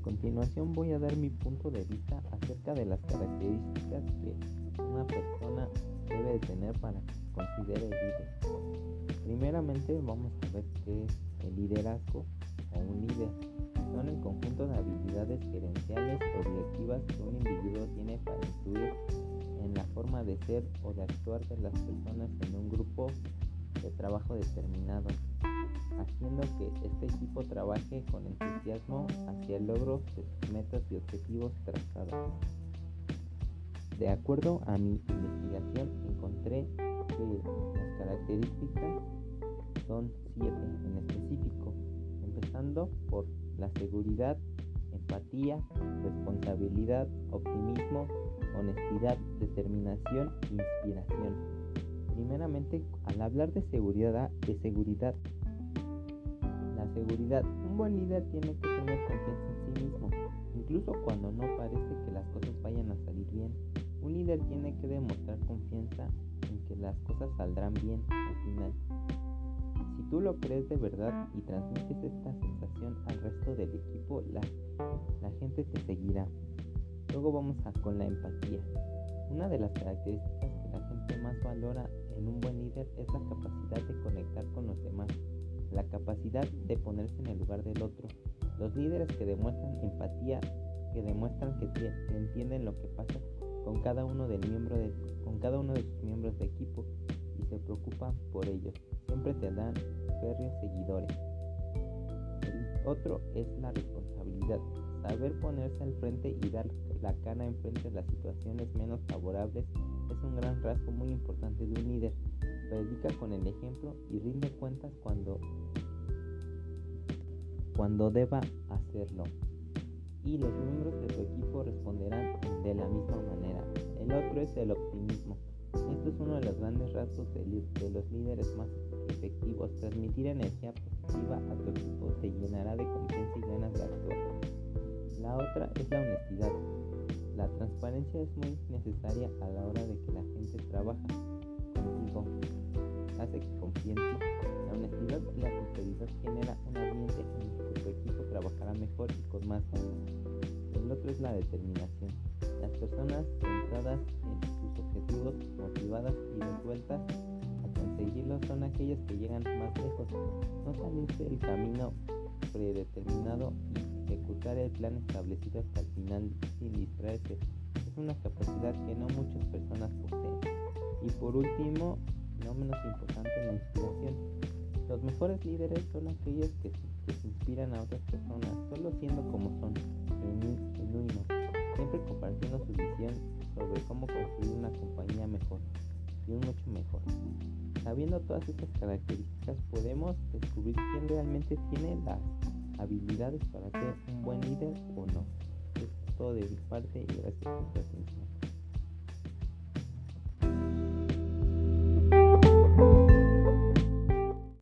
continuación voy a dar mi punto de vista acerca de las características que una persona debe tener para que líder. Primeramente vamos a ver qué es el liderazgo o un líder. Son el conjunto de habilidades gerenciales o directivas que un individuo tiene para influir en la forma de ser o de actuar de las personas en un grupo de trabajo determinado este equipo trabaje con entusiasmo hacia el logro de metas y objetivos trazados. De acuerdo a mi investigación encontré que las características son siete en específico, empezando por la seguridad, empatía, responsabilidad, optimismo, honestidad, determinación e inspiración. Primeramente, al hablar de seguridad, de seguridad seguridad. Un buen líder tiene que tener confianza en sí mismo, incluso cuando no parece que las cosas vayan a salir bien. Un líder tiene que demostrar confianza en que las cosas saldrán bien al final. Si tú lo crees de verdad y transmites esta sensación al resto del equipo, la, la gente te seguirá. Luego vamos a con la empatía. Una de las características que la gente más valora en un buen líder es la capacidad de conectar con los demás la capacidad de ponerse en el lugar del otro. Los líderes que demuestran empatía, que demuestran que, entienden lo que pasa con cada uno de, con cada uno de sus miembros de equipo y se preocupan por ellos, siempre te dan férreos seguidores. El otro es la responsabilidad, saber ponerse al frente y dar la cara en frente a las situaciones menos favorables es un gran rasgo muy importante de un líder predica con el ejemplo y rinde cuentas cuando, cuando deba hacerlo. Y los miembros de tu equipo responderán de la misma manera. El otro es el optimismo. Esto es uno de los grandes rasgos de, de los líderes más efectivos. Transmitir energía positiva a tu equipo te llenará de confianza y ganas de actuar. La otra es la honestidad. La transparencia es muy necesaria a la hora de que la gente trabaja hace que confíe en ti. La honestidad y la sinceridad genera un ambiente en que tu equipo trabajará mejor y con más ganas. El otro es la determinación. Las personas centradas en sus objetivos, motivadas y resueltas a conseguirlos son aquellas que llegan más lejos. No salirse del camino predeterminado y ejecutar el plan establecido hasta el final sin distraerse es una capacidad que no muchas personas poseen. Y por último, no menos importante la inspiración. Los mejores líderes son aquellos que, se inspiran a otras personas, solo siendo como son, genuinos, siempre compartiendo su visión sobre cómo construir una compañía mejor y un mucho mejor. Sabiendo todas estas características podemos descubrir quién realmente tiene las habilidades para ser un buen líder o no. todo de mi parte y gracias por su atención.